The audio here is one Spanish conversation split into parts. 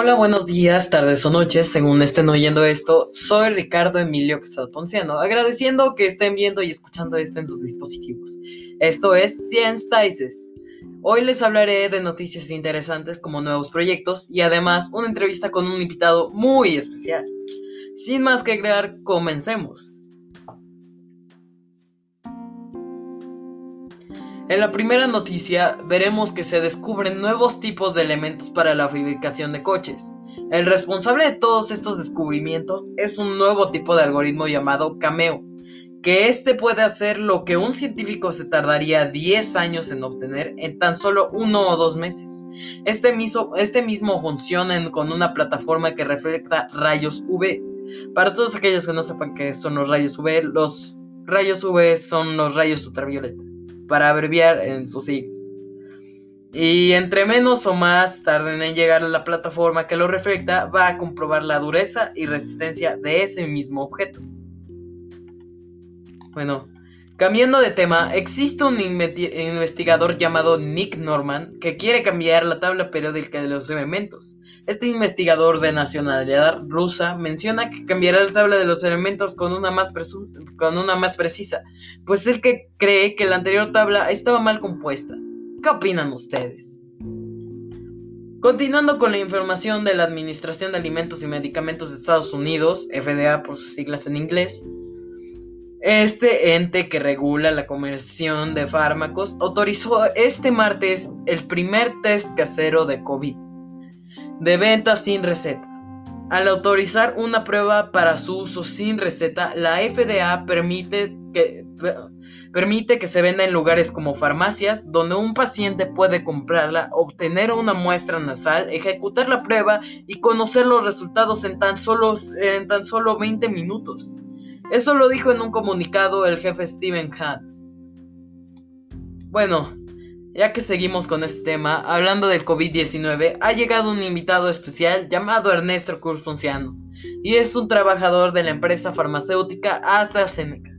Hola, buenos días, tardes o noches, según estén oyendo esto. Soy Ricardo Emilio Quesada Ponciano, agradeciendo que estén viendo y escuchando esto en sus dispositivos. Esto es Science Dices. Hoy les hablaré de noticias interesantes como nuevos proyectos y además una entrevista con un invitado muy especial. Sin más que agregar, comencemos. En la primera noticia veremos que se descubren nuevos tipos de elementos para la fabricación de coches. El responsable de todos estos descubrimientos es un nuevo tipo de algoritmo llamado Cameo, que este puede hacer lo que un científico se tardaría 10 años en obtener en tan solo uno o dos meses. Este mismo, este mismo funciona con una plataforma que refleja rayos UV. Para todos aquellos que no sepan qué son los rayos UV, los rayos UV son los rayos ultravioleta para abreviar en sus siglas. Y entre menos o más tarden en llegar a la plataforma que lo refleja, va a comprobar la dureza y resistencia de ese mismo objeto. Bueno, cambiando de tema, existe un investigador llamado Nick Norman que quiere cambiar la tabla periódica de los elementos. Este investigador de nacionalidad rusa menciona que cambiará la tabla de los elementos con una más, con una más precisa, pues el que cree que la anterior tabla estaba mal compuesta. ¿Qué opinan ustedes? Continuando con la información de la Administración de Alimentos y Medicamentos de Estados Unidos, FDA por sus siglas en inglés, este ente que regula la comerción de fármacos autorizó este martes el primer test casero de COVID de venta sin receta. Al autorizar una prueba para su uso sin receta, la FDA permite que, permite que se venda en lugares como farmacias, donde un paciente puede comprarla, obtener una muestra nasal, ejecutar la prueba y conocer los resultados en tan solo, en tan solo 20 minutos. Eso lo dijo en un comunicado el jefe Steven Hahn. Bueno, ya que seguimos con este tema, hablando del COVID-19, ha llegado un invitado especial llamado Ernesto Cruz Ponciano, y es un trabajador de la empresa farmacéutica AstraZeneca.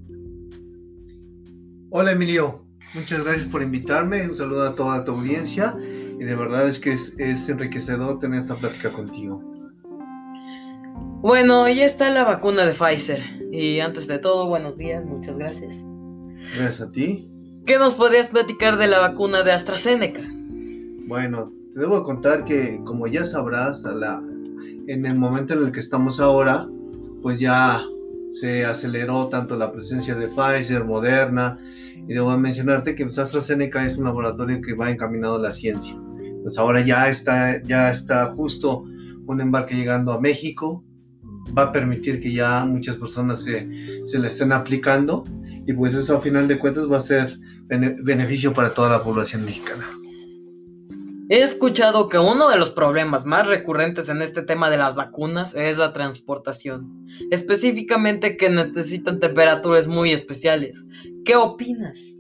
Hola Emilio, muchas gracias por invitarme, un saludo a toda tu audiencia, y de verdad es que es, es enriquecedor tener esta plática contigo. Bueno, ya está la vacuna de Pfizer, y antes de todo, buenos días, muchas gracias. Gracias a ti. ¿Qué nos podrías platicar de la vacuna de AstraZeneca? Bueno, te debo contar que, como ya sabrás, a la, en el momento en el que estamos ahora, pues ya se aceleró tanto la presencia de Pfizer, Moderna, y debo mencionarte que pues, AstraZeneca es un laboratorio que va encaminado a la ciencia. Pues ahora ya está, ya está justo un embarque llegando a México, va a permitir que ya muchas personas se, se le estén aplicando y pues eso a final de cuentas va a ser beneficio para toda la población mexicana. He escuchado que uno de los problemas más recurrentes en este tema de las vacunas es la transportación, específicamente que necesitan temperaturas muy especiales. ¿Qué opinas?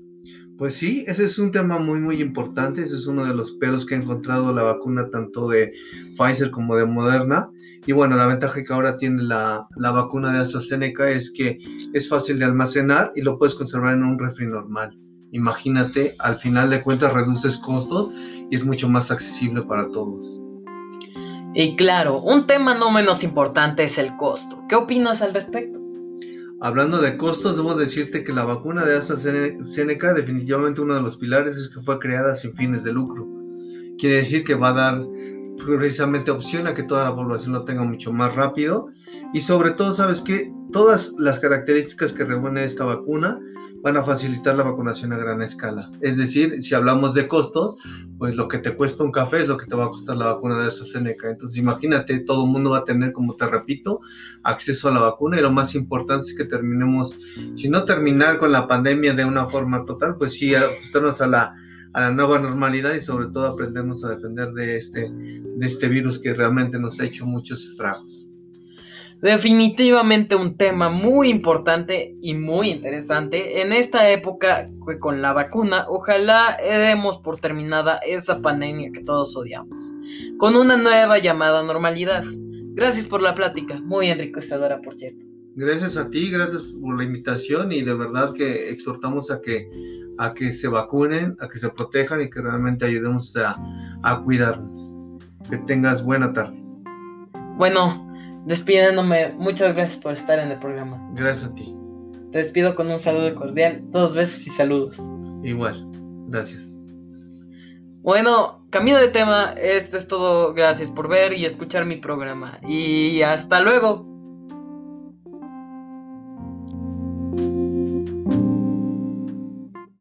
Pues sí, ese es un tema muy muy importante, ese es uno de los peros que ha encontrado la vacuna tanto de Pfizer como de Moderna. Y bueno, la ventaja que ahora tiene la, la vacuna de AstraZeneca es que es fácil de almacenar y lo puedes conservar en un refri normal. Imagínate, al final de cuentas reduces costos y es mucho más accesible para todos. Y claro, un tema no menos importante es el costo. ¿Qué opinas al respecto? Hablando de costos, debo decirte que la vacuna de AstraZeneca definitivamente uno de los pilares es que fue creada sin fines de lucro. Quiere decir que va a dar precisamente opción a que toda la población lo tenga mucho más rápido y sobre todo, ¿sabes que Todas las características que reúne esta vacuna van a facilitar la vacunación a gran escala. Es decir, si hablamos de costos, pues lo que te cuesta un café es lo que te va a costar la vacuna de AstraZeneca. Entonces, imagínate, todo el mundo va a tener, como te repito, acceso a la vacuna y lo más importante es que terminemos, si no terminar con la pandemia de una forma total, pues sí, ajustarnos a la, a la nueva normalidad y sobre todo aprendernos a defender de este, de este virus que realmente nos ha hecho muchos estragos. Definitivamente un tema muy importante y muy interesante en esta época con la vacuna. Ojalá demos por terminada esa pandemia que todos odiamos, con una nueva llamada normalidad. Gracias por la plática, muy enriquecedora por cierto. Gracias a ti, gracias por la invitación y de verdad que exhortamos a que, a que se vacunen, a que se protejan y que realmente ayudemos a, a cuidarnos. Que tengas buena tarde. Bueno, despidiéndome, muchas gracias por estar en el programa. Gracias a ti. Te despido con un saludo cordial, dos veces y saludos. Igual, gracias. Bueno, cambio de tema, esto es todo. Gracias por ver y escuchar mi programa. Y hasta luego.